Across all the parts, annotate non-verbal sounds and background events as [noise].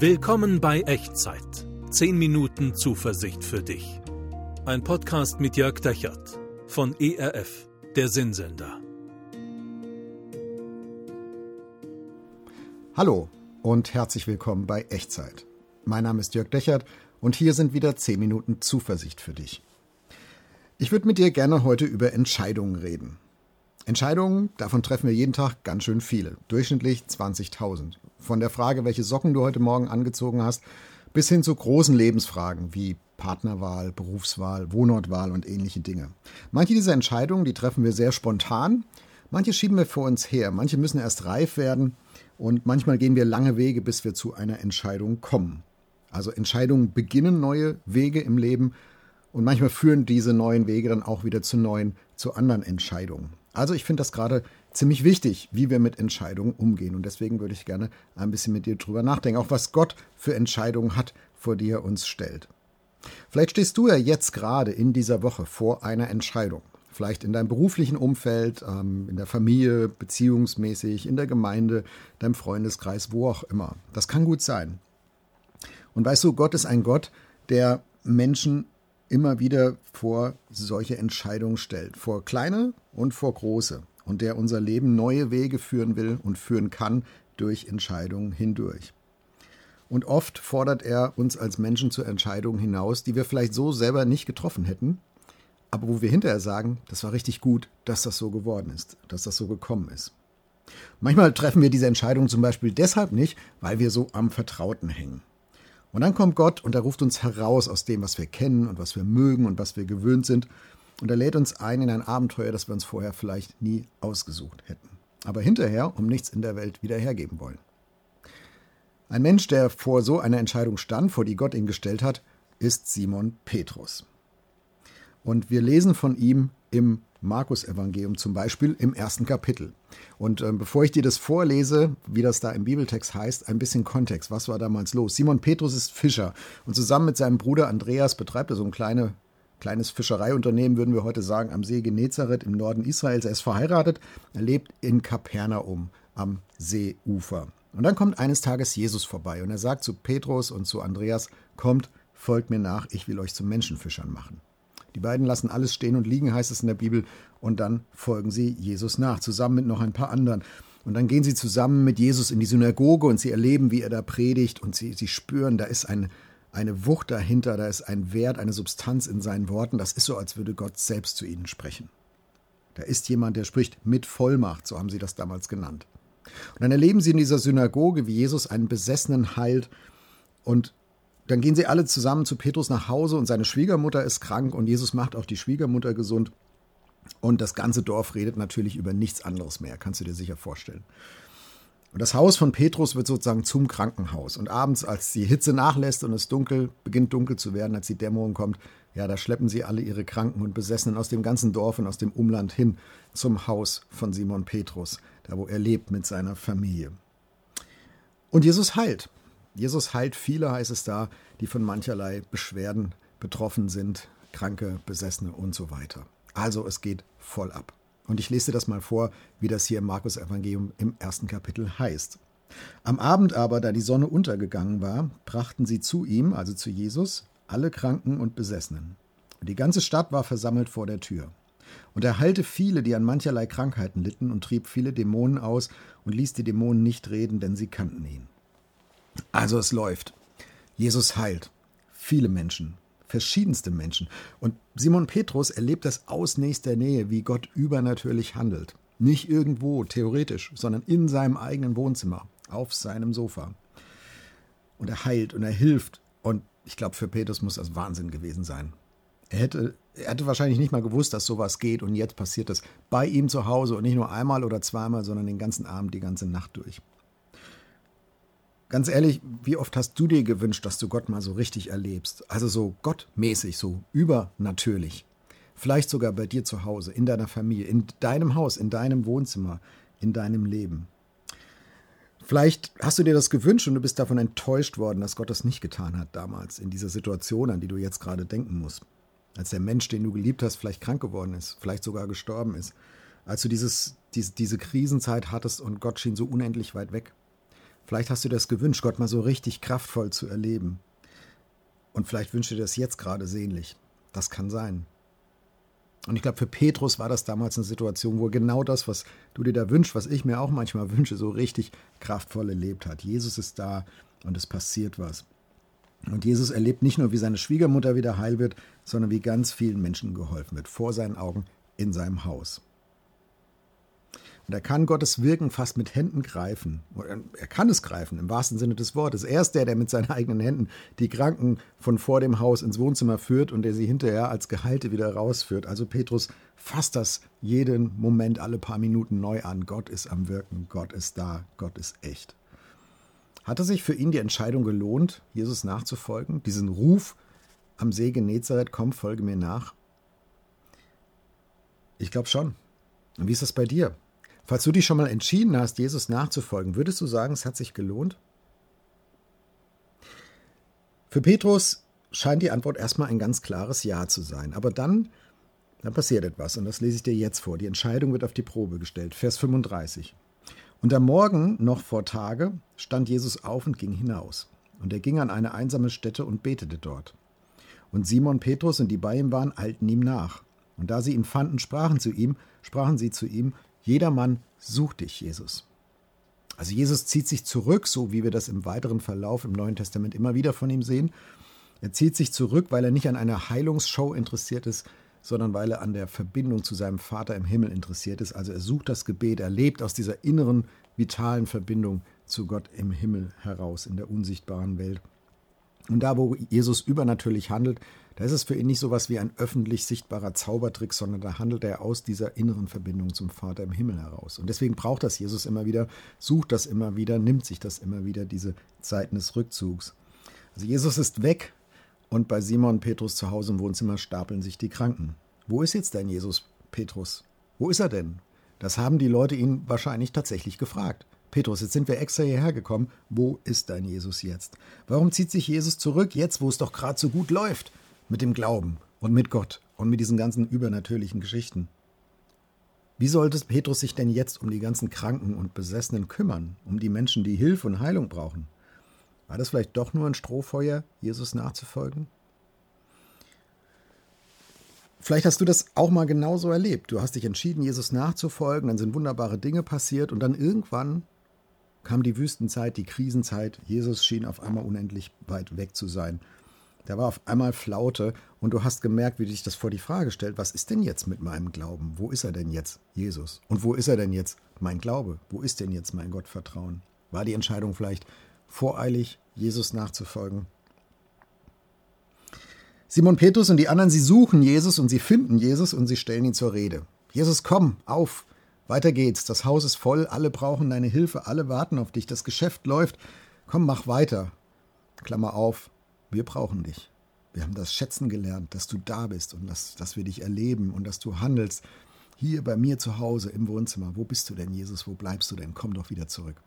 Willkommen bei Echtzeit. 10 Minuten Zuversicht für dich. Ein Podcast mit Jörg Dechert von ERF, der Sinnsender. Hallo und herzlich willkommen bei Echtzeit. Mein Name ist Jörg Dechert und hier sind wieder 10 Minuten Zuversicht für dich. Ich würde mit dir gerne heute über Entscheidungen reden. Entscheidungen, davon treffen wir jeden Tag ganz schön viele, durchschnittlich 20.000. Von der Frage, welche Socken du heute Morgen angezogen hast, bis hin zu großen Lebensfragen wie Partnerwahl, Berufswahl, Wohnortwahl und ähnliche Dinge. Manche dieser Entscheidungen, die treffen wir sehr spontan, manche schieben wir vor uns her, manche müssen erst reif werden und manchmal gehen wir lange Wege, bis wir zu einer Entscheidung kommen. Also Entscheidungen beginnen neue Wege im Leben und manchmal führen diese neuen Wege dann auch wieder zu neuen, zu anderen Entscheidungen. Also ich finde das gerade ziemlich wichtig, wie wir mit Entscheidungen umgehen. Und deswegen würde ich gerne ein bisschen mit dir drüber nachdenken, auch was Gott für Entscheidungen hat, vor die er uns stellt. Vielleicht stehst du ja jetzt gerade in dieser Woche vor einer Entscheidung. Vielleicht in deinem beruflichen Umfeld, ähm, in der Familie, beziehungsmäßig, in der Gemeinde, deinem Freundeskreis, wo auch immer. Das kann gut sein. Und weißt du, Gott ist ein Gott, der Menschen immer wieder vor solche Entscheidungen stellt, vor kleine und vor große, und der unser Leben neue Wege führen will und führen kann durch Entscheidungen hindurch. Und oft fordert er uns als Menschen zu Entscheidungen hinaus, die wir vielleicht so selber nicht getroffen hätten, aber wo wir hinterher sagen, das war richtig gut, dass das so geworden ist, dass das so gekommen ist. Manchmal treffen wir diese Entscheidungen zum Beispiel deshalb nicht, weil wir so am Vertrauten hängen. Und dann kommt Gott und er ruft uns heraus aus dem, was wir kennen und was wir mögen und was wir gewöhnt sind. Und er lädt uns ein in ein Abenteuer, das wir uns vorher vielleicht nie ausgesucht hätten. Aber hinterher um nichts in der Welt wieder hergeben wollen. Ein Mensch, der vor so einer Entscheidung stand, vor die Gott ihn gestellt hat, ist Simon Petrus. Und wir lesen von ihm im Markus-Evangelium zum Beispiel im ersten Kapitel. Und äh, bevor ich dir das vorlese, wie das da im Bibeltext heißt, ein bisschen Kontext. Was war damals los? Simon Petrus ist Fischer und zusammen mit seinem Bruder Andreas betreibt er so ein kleine, kleines Fischereiunternehmen, würden wir heute sagen, am See Genezareth im Norden Israels. Er ist verheiratet, er lebt in Kapernaum am Seeufer. Und dann kommt eines Tages Jesus vorbei und er sagt zu Petrus und zu Andreas, kommt, folgt mir nach, ich will euch zu Menschenfischern machen. Die beiden lassen alles stehen und liegen, heißt es in der Bibel, und dann folgen sie Jesus nach, zusammen mit noch ein paar anderen. Und dann gehen sie zusammen mit Jesus in die Synagoge und sie erleben, wie er da predigt und sie, sie spüren, da ist ein, eine Wucht dahinter, da ist ein Wert, eine Substanz in seinen Worten. Das ist so, als würde Gott selbst zu ihnen sprechen. Da ist jemand, der spricht mit Vollmacht, so haben sie das damals genannt. Und dann erleben sie in dieser Synagoge, wie Jesus einen Besessenen heilt und dann gehen sie alle zusammen zu Petrus nach Hause und seine Schwiegermutter ist krank und Jesus macht auch die Schwiegermutter gesund. Und das ganze Dorf redet natürlich über nichts anderes mehr, kannst du dir sicher vorstellen. Und das Haus von Petrus wird sozusagen zum Krankenhaus. Und abends, als die Hitze nachlässt und es dunkel, beginnt dunkel zu werden, als die Dämmerung kommt, ja, da schleppen sie alle ihre Kranken und Besessenen aus dem ganzen Dorf und aus dem Umland hin zum Haus von Simon Petrus, da wo er lebt mit seiner Familie. Und Jesus heilt. Jesus heilt viele, heißt es da, die von mancherlei Beschwerden betroffen sind, Kranke, Besessene und so weiter. Also es geht voll ab. Und ich lese dir das mal vor, wie das hier im Markus Evangelium im ersten Kapitel heißt. Am Abend aber, da die Sonne untergegangen war, brachten sie zu ihm, also zu Jesus, alle Kranken und Besessenen. Und die ganze Stadt war versammelt vor der Tür. Und er heilte viele, die an mancherlei Krankheiten litten, und trieb viele Dämonen aus und ließ die Dämonen nicht reden, denn sie kannten ihn. Also es läuft. Jesus heilt. Viele Menschen, verschiedenste Menschen. Und Simon Petrus erlebt das aus nächster Nähe, wie Gott übernatürlich handelt. Nicht irgendwo, theoretisch, sondern in seinem eigenen Wohnzimmer, auf seinem Sofa. Und er heilt und er hilft. Und ich glaube, für Petrus muss das Wahnsinn gewesen sein. Er hätte, er hätte wahrscheinlich nicht mal gewusst, dass sowas geht und jetzt passiert das bei ihm zu Hause und nicht nur einmal oder zweimal, sondern den ganzen Abend, die ganze Nacht durch. Ganz ehrlich, wie oft hast du dir gewünscht, dass du Gott mal so richtig erlebst? Also so gottmäßig, so übernatürlich. Vielleicht sogar bei dir zu Hause, in deiner Familie, in deinem Haus, in deinem Wohnzimmer, in deinem Leben. Vielleicht hast du dir das gewünscht und du bist davon enttäuscht worden, dass Gott das nicht getan hat damals, in dieser Situation, an die du jetzt gerade denken musst. Als der Mensch, den du geliebt hast, vielleicht krank geworden ist, vielleicht sogar gestorben ist. Als du dieses, diese, diese Krisenzeit hattest und Gott schien so unendlich weit weg. Vielleicht hast du das gewünscht, Gott mal so richtig kraftvoll zu erleben. Und vielleicht wünschst du dir das jetzt gerade sehnlich. Das kann sein. Und ich glaube, für Petrus war das damals eine Situation, wo genau das, was du dir da wünschst, was ich mir auch manchmal [laughs] wünsche, so richtig kraftvoll erlebt hat. Jesus ist da und es passiert was. Und Jesus erlebt nicht nur, wie seine Schwiegermutter wieder heil wird, sondern wie ganz vielen Menschen geholfen wird, vor seinen Augen in seinem Haus. Er kann Gottes Wirken fast mit Händen greifen. Er kann es greifen, im wahrsten Sinne des Wortes. Er ist der, der mit seinen [laughs] eigenen Händen die Kranken von vor dem Haus ins Wohnzimmer führt und der sie hinterher als Geheilte wieder rausführt. Also Petrus fasst das jeden Moment, alle paar Minuten neu an. Gott ist am Wirken, Gott ist da, Gott ist echt. Hatte sich für ihn die Entscheidung gelohnt, Jesus nachzufolgen? Diesen Ruf am See Genezareth, komm, folge mir nach? Ich glaube schon. Und wie ist das bei dir? Falls du dich schon mal entschieden hast, Jesus nachzufolgen, würdest du sagen, es hat sich gelohnt? Für Petrus scheint die Antwort erstmal ein ganz klares Ja zu sein. Aber dann, dann passiert etwas und das lese ich dir jetzt vor. Die Entscheidung wird auf die Probe gestellt. Vers 35. Und am Morgen, noch vor Tage, stand Jesus auf und ging hinaus. Und er ging an eine einsame Stätte und betete dort. Und Simon Petrus und die bei ihm waren, eilten ihm nach. Und da sie ihn fanden, sprachen zu ihm, sprachen sie zu ihm, Jedermann sucht dich, Jesus. Also Jesus zieht sich zurück, so wie wir das im weiteren Verlauf im Neuen Testament immer wieder von ihm sehen. Er zieht sich zurück, weil er nicht an einer Heilungsshow interessiert ist, sondern weil er an der Verbindung zu seinem Vater im Himmel interessiert ist. Also er sucht das Gebet, er lebt aus dieser inneren, vitalen Verbindung zu Gott im Himmel heraus, in der unsichtbaren Welt. Und da, wo Jesus übernatürlich handelt, da ist es für ihn nicht so was wie ein öffentlich sichtbarer Zaubertrick, sondern da handelt er aus dieser inneren Verbindung zum Vater im Himmel heraus. Und deswegen braucht das Jesus immer wieder, sucht das immer wieder, nimmt sich das immer wieder, diese Zeiten des Rückzugs. Also Jesus ist weg und bei Simon Petrus zu Hause im Wohnzimmer stapeln sich die Kranken. Wo ist jetzt dein Jesus, Petrus? Wo ist er denn? Das haben die Leute ihn wahrscheinlich tatsächlich gefragt. Petrus, jetzt sind wir extra hierher gekommen. Wo ist dein Jesus jetzt? Warum zieht sich Jesus zurück, jetzt wo es doch gerade so gut läuft? mit dem Glauben und mit Gott und mit diesen ganzen übernatürlichen Geschichten. Wie sollte Petrus sich denn jetzt um die ganzen Kranken und Besessenen kümmern, um die Menschen, die Hilfe und Heilung brauchen? War das vielleicht doch nur ein Strohfeuer, Jesus nachzufolgen? Vielleicht hast du das auch mal genauso erlebt. Du hast dich entschieden, Jesus nachzufolgen, dann sind wunderbare Dinge passiert und dann irgendwann kam die Wüstenzeit, die Krisenzeit. Jesus schien auf einmal unendlich weit weg zu sein. Da war auf einmal Flaute und du hast gemerkt, wie dich das vor die Frage stellt, was ist denn jetzt mit meinem Glauben? Wo ist er denn jetzt, Jesus? Und wo ist er denn jetzt, mein Glaube? Wo ist denn jetzt mein Gottvertrauen? War die Entscheidung vielleicht voreilig, Jesus nachzufolgen? Simon Petrus und die anderen, sie suchen Jesus und sie finden Jesus und sie stellen ihn zur Rede. Jesus, komm, auf, weiter geht's. Das Haus ist voll, alle brauchen deine Hilfe, alle warten auf dich, das Geschäft läuft. Komm, mach weiter. Klammer auf, wir brauchen dich. Wir haben das schätzen gelernt, dass du da bist und dass, dass wir dich erleben und dass du handelst. Hier bei mir zu Hause im Wohnzimmer. Wo bist du denn, Jesus? Wo bleibst du denn? Komm doch wieder zurück.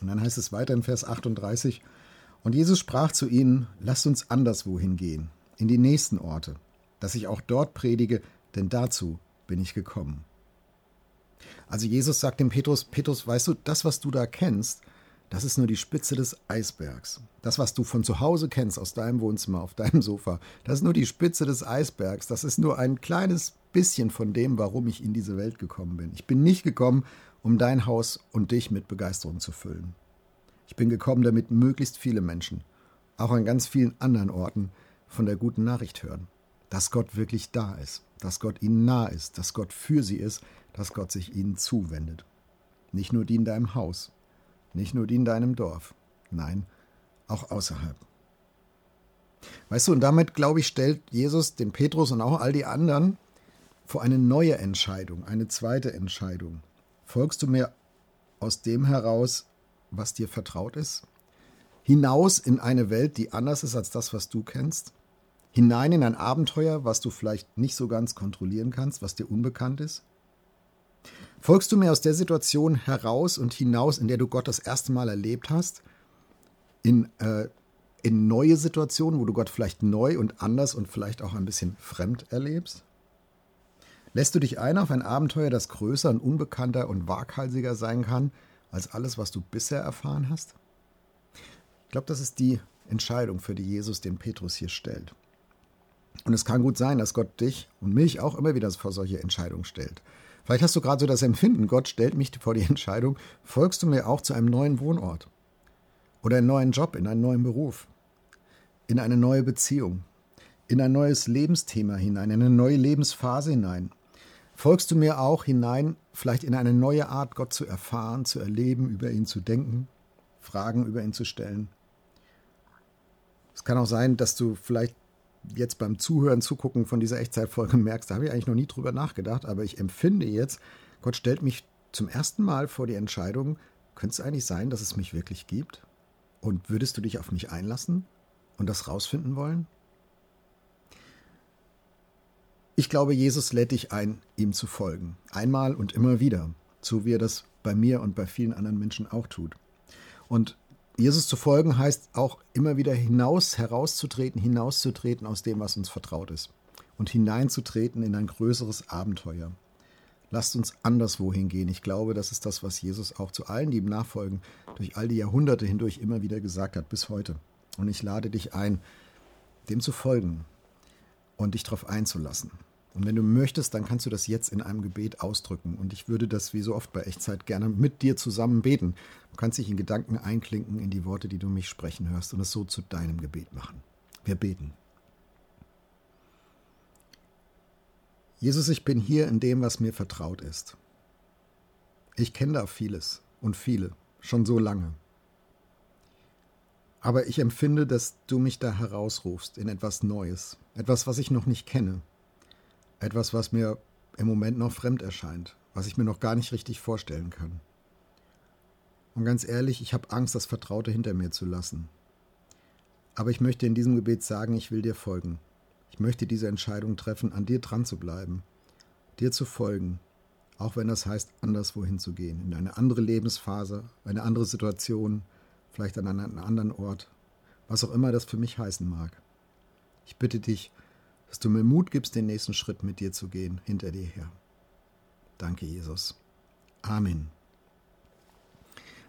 Und dann heißt es weiter in Vers 38. Und Jesus sprach zu ihnen: Lasst uns anderswohin gehen, in die nächsten Orte, dass ich auch dort predige, denn dazu bin ich gekommen. Also Jesus sagt dem Petrus: Petrus, weißt du, das, was du da kennst, das ist nur die Spitze des Eisbergs. Das, was du von zu Hause kennst, aus deinem Wohnzimmer, auf deinem Sofa, das ist nur die Spitze des Eisbergs. Das ist nur ein kleines bisschen von dem, warum ich in diese Welt gekommen bin. Ich bin nicht gekommen, um dein Haus und dich mit Begeisterung zu füllen. Ich bin gekommen, damit möglichst viele Menschen, auch an ganz vielen anderen Orten, von der guten Nachricht hören. Dass Gott wirklich da ist, dass Gott ihnen nah ist, dass Gott für sie ist, dass Gott sich ihnen zuwendet. Nicht nur die in deinem Haus, nicht nur die in deinem Dorf, nein, auch außerhalb. Weißt du, und damit, glaube ich, stellt Jesus den Petrus und auch all die anderen vor eine neue Entscheidung, eine zweite Entscheidung. Folgst du mir aus dem heraus, was dir vertraut ist? Hinaus in eine Welt, die anders ist als das, was du kennst? Hinein in ein Abenteuer, was du vielleicht nicht so ganz kontrollieren kannst, was dir unbekannt ist? Folgst du mir aus der Situation heraus und hinaus, in der du Gott das erste Mal erlebt hast, in, äh, in neue Situationen, wo du Gott vielleicht neu und anders und vielleicht auch ein bisschen fremd erlebst? Lässt du dich ein auf ein Abenteuer, das größer und unbekannter und waghalsiger sein kann als alles, was du bisher erfahren hast? Ich glaube, das ist die Entscheidung, für die Jesus den Petrus hier stellt. Und es kann gut sein, dass Gott dich und mich auch immer wieder vor solche Entscheidungen stellt. Vielleicht hast du gerade so das Empfinden, Gott stellt mich vor die Entscheidung, folgst du mir auch zu einem neuen Wohnort oder einen neuen Job, in einen neuen Beruf, in eine neue Beziehung, in ein neues Lebensthema hinein, in eine neue Lebensphase hinein. Folgst du mir auch hinein, vielleicht in eine neue Art, Gott zu erfahren, zu erleben, über ihn zu denken, Fragen über ihn zu stellen? Es kann auch sein, dass du vielleicht jetzt beim Zuhören, Zugucken von dieser Echtzeitfolge [laughs] merkst, da habe ich eigentlich noch nie drüber nachgedacht, aber ich empfinde jetzt, Gott stellt mich zum ersten Mal vor die Entscheidung, könnte es eigentlich sein, dass es mich wirklich gibt? Und würdest du dich auf mich einlassen und das rausfinden wollen? Ich glaube, Jesus lädt dich ein, ihm zu folgen. Einmal und immer wieder. So wie er das bei mir und bei vielen anderen Menschen auch tut. Und Jesus zu folgen heißt auch immer wieder hinaus, herauszutreten, hinauszutreten aus dem, was uns vertraut ist und hineinzutreten in ein größeres Abenteuer. Lasst uns anderswo hingehen. Ich glaube, das ist das, was Jesus auch zu allen, die ihm nachfolgen, durch all die Jahrhunderte hindurch immer wieder gesagt hat, bis heute. Und ich lade dich ein, dem zu folgen und dich darauf einzulassen. Und wenn du möchtest, dann kannst du das jetzt in einem Gebet ausdrücken. Und ich würde das wie so oft bei Echtzeit gerne mit dir zusammen beten. Du kannst dich in Gedanken einklinken in die Worte, die du mich sprechen hörst und es so zu deinem Gebet machen. Wir beten. Jesus, ich bin hier in dem, was mir vertraut ist. Ich kenne da vieles und viele, schon so lange. Aber ich empfinde, dass du mich da herausrufst in etwas Neues, etwas, was ich noch nicht kenne, etwas, was mir im Moment noch fremd erscheint, was ich mir noch gar nicht richtig vorstellen kann. Und ganz ehrlich, ich habe Angst, das Vertraute hinter mir zu lassen. Aber ich möchte in diesem Gebet sagen, ich will dir folgen. Ich möchte diese Entscheidung treffen, an dir dran zu bleiben, dir zu folgen, auch wenn das heißt, anderswohin zu gehen, in eine andere Lebensphase, eine andere Situation, vielleicht an einen anderen Ort, was auch immer das für mich heißen mag. Ich bitte dich, dass du mir Mut gibst, den nächsten Schritt mit dir zu gehen, hinter dir her. Danke, Jesus. Amen.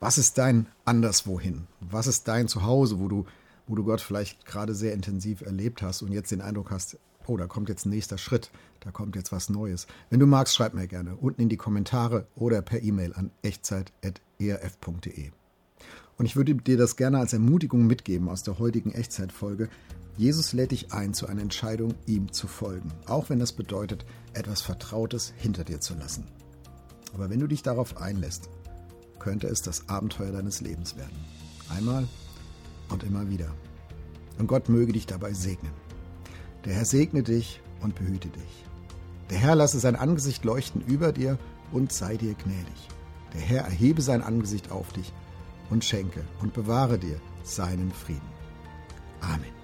Was ist dein Anderswohin? Was ist dein Zuhause, wo du, wo du Gott vielleicht gerade sehr intensiv erlebt hast und jetzt den Eindruck hast, oh, da kommt jetzt ein nächster Schritt, da kommt jetzt was Neues. Wenn du magst, schreib mir gerne unten in die Kommentare oder per E-Mail an echtzeit.erf.de. Und ich würde dir das gerne als Ermutigung mitgeben aus der heutigen Echtzeitfolge. Jesus lädt dich ein zu einer Entscheidung, ihm zu folgen, auch wenn das bedeutet, etwas Vertrautes hinter dir zu lassen. Aber wenn du dich darauf einlässt, könnte es das Abenteuer deines Lebens werden. Einmal und immer wieder. Und Gott möge dich dabei segnen. Der Herr segne dich und behüte dich. Der Herr lasse sein Angesicht leuchten über dir und sei dir gnädig. Der Herr erhebe sein Angesicht auf dich und schenke und bewahre dir seinen Frieden. Amen.